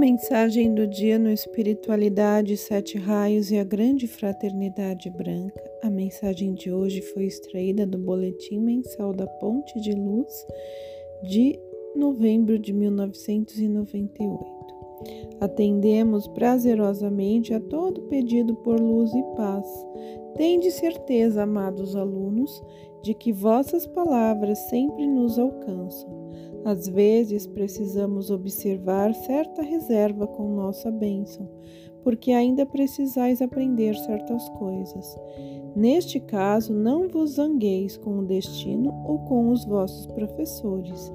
Mensagem do dia no Espiritualidade, Sete Raios e a Grande Fraternidade Branca. A mensagem de hoje foi extraída do Boletim Mensal da Ponte de Luz de novembro de 1998. Atendemos prazerosamente a todo pedido por luz e paz. Tende certeza, amados alunos, de que vossas palavras sempre nos alcançam às vezes precisamos observar certa reserva com nossa bênção, porque ainda precisais aprender certas coisas. Neste caso, não vos zangueis com o destino ou com os vossos professores,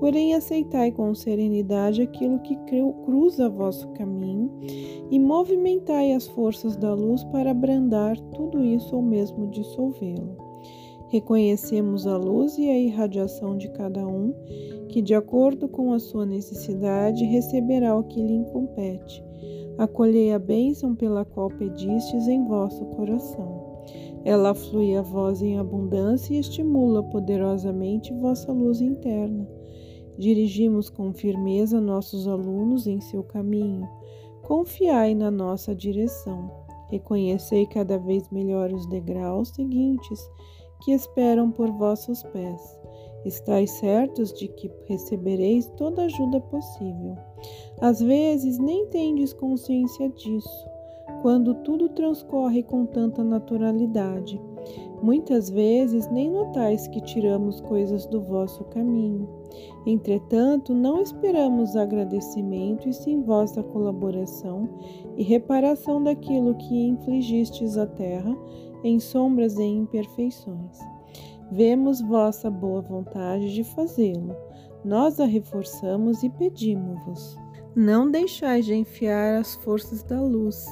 porém aceitai com serenidade aquilo que cruza vosso caminho e movimentai as forças da luz para abrandar tudo isso ou mesmo dissolvê-lo. Reconhecemos a luz e a irradiação de cada um, que, de acordo com a sua necessidade, receberá o que lhe compete. Acolhei a bênção pela qual pedistes em vosso coração. Ela flui a vós em abundância e estimula poderosamente vossa luz interna. Dirigimos com firmeza nossos alunos em seu caminho. Confiai na nossa direção. Reconhecei cada vez melhor os degraus seguintes que esperam por vossos pés. Estais certos de que recebereis toda ajuda possível. Às vezes nem tendes consciência disso, quando tudo transcorre com tanta naturalidade. Muitas vezes nem notais que tiramos coisas do vosso caminho. Entretanto, não esperamos agradecimento e sim vossa colaboração e reparação daquilo que infligistes à terra em sombras e imperfeições. Vemos vossa boa vontade de fazê-lo. Nós a reforçamos e pedimos-vos. Não deixais de enfiar as forças da luz.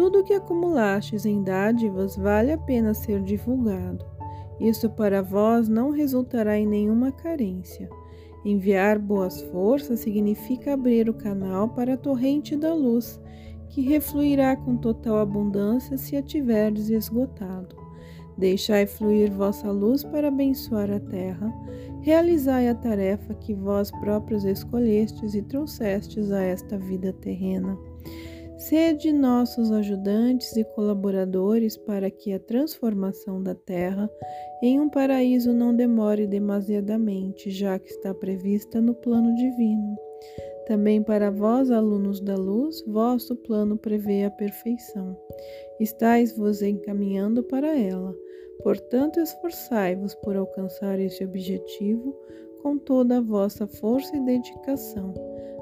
Tudo o que acumulastes em dádivas vale a pena ser divulgado. Isso para vós não resultará em nenhuma carência. Enviar boas forças significa abrir o canal para a torrente da luz que refluirá com total abundância se a tiverdes esgotado. Deixai fluir vossa luz para abençoar a terra, realizai a tarefa que vós próprios escolhestes e trouxestes a esta vida terrena. Sede nossos ajudantes e colaboradores para que a transformação da terra em um paraíso não demore demasiadamente, já que está prevista no plano divino. Também para vós, alunos da luz, vosso plano prevê a perfeição. Estais-vos encaminhando para ela. Portanto, esforçai-vos por alcançar esse objetivo com toda a vossa força e dedicação.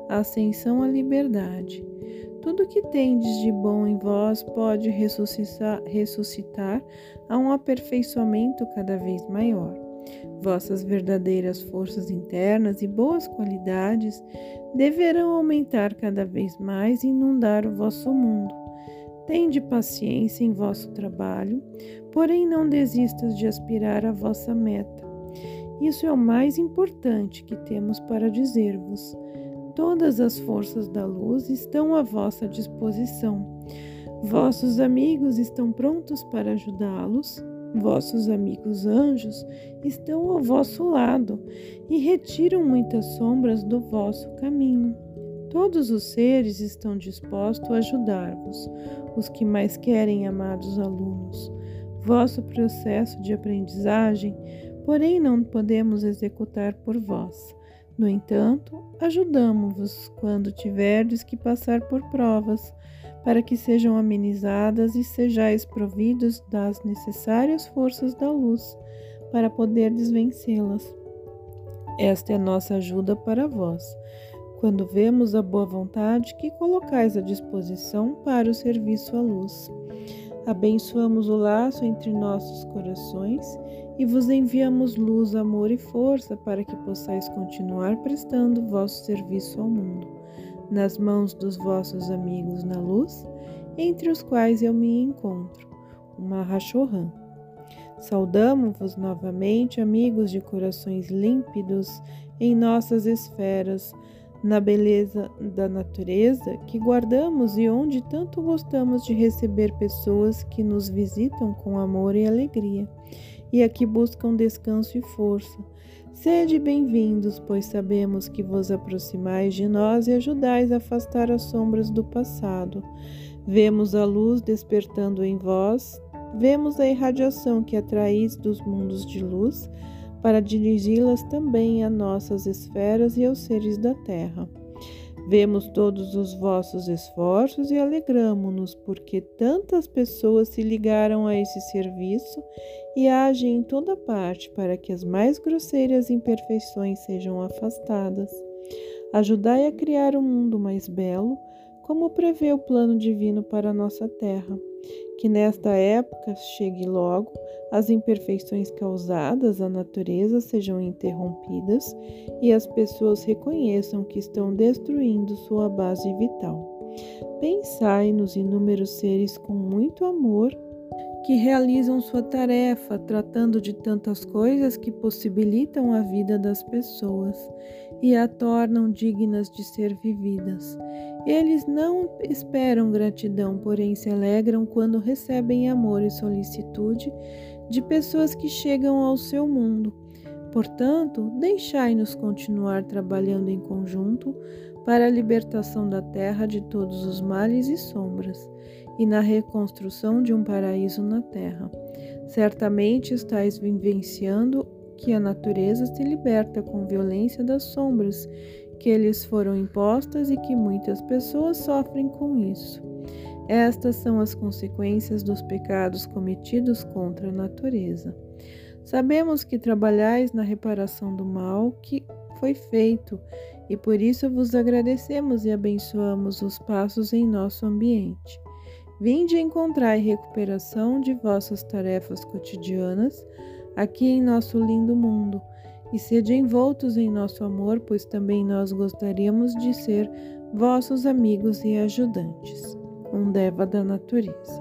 A ascensão à liberdade. Tudo que tendes de bom em vós pode ressuscitar, ressuscitar a um aperfeiçoamento cada vez maior. Vossas verdadeiras forças internas e boas qualidades deverão aumentar cada vez mais e inundar o vosso mundo. Tende paciência em vosso trabalho, porém não desistas de aspirar à vossa meta. Isso é o mais importante que temos para dizer-vos. Todas as forças da luz estão à vossa disposição. Vossos amigos estão prontos para ajudá-los Vossos amigos anjos estão ao vosso lado e retiram muitas sombras do vosso caminho. Todos os seres estão dispostos a ajudar-vos, os que mais querem, amados alunos. Vosso processo de aprendizagem, porém, não podemos executar por vós. No entanto, ajudamos-vos quando tiverdes que passar por provas para que sejam amenizadas e sejais providos das necessárias forças da luz para poder vencê-las. Esta é a nossa ajuda para vós, quando vemos a boa vontade que colocais à disposição para o serviço à luz. Abençoamos o laço entre nossos corações e vos enviamos luz, amor e força para que possais continuar prestando vosso serviço ao mundo nas mãos dos vossos amigos na luz, entre os quais eu me encontro, uma Rachohan. Saudamo-vos novamente, amigos de corações límpidos em nossas esferas, na beleza da natureza que guardamos e onde tanto gostamos de receber pessoas que nos visitam com amor e alegria. e a que buscam descanso e força. Sede bem-vindos, pois sabemos que vos aproximais de nós e ajudais a afastar as sombras do passado. Vemos a luz despertando em vós, vemos a irradiação que atraís dos mundos de luz, para dirigi-las também a nossas esferas e aos seres da terra. Vemos todos os vossos esforços e alegramo-nos, porque tantas pessoas se ligaram a esse serviço e agem em toda parte para que as mais grosseiras imperfeições sejam afastadas. Ajudai a criar um mundo mais belo, como prevê o plano divino para a nossa terra. Que nesta época chegue logo as imperfeições causadas à natureza sejam interrompidas e as pessoas reconheçam que estão destruindo sua base vital. Pensai nos inúmeros seres com muito amor que realizam sua tarefa tratando de tantas coisas que possibilitam a vida das pessoas e a tornam dignas de ser vividas. Eles não esperam gratidão, porém se alegram quando recebem amor e solicitude de pessoas que chegam ao seu mundo. Portanto, deixai-nos continuar trabalhando em conjunto para a libertação da terra de todos os males e sombras e na reconstrução de um paraíso na terra. Certamente estáis vivenciando que a natureza se liberta com violência das sombras que lhes foram impostas e que muitas pessoas sofrem com isso. Estas são as consequências dos pecados cometidos contra a natureza. Sabemos que trabalhais na reparação do mal que foi feito e por isso vos agradecemos e abençoamos os passos em nosso ambiente. Vinde encontrar recuperação de vossas tarefas cotidianas aqui em nosso lindo mundo e sede envoltos em nosso amor, pois também nós gostaríamos de ser vossos amigos e ajudantes. Um Deva da natureza.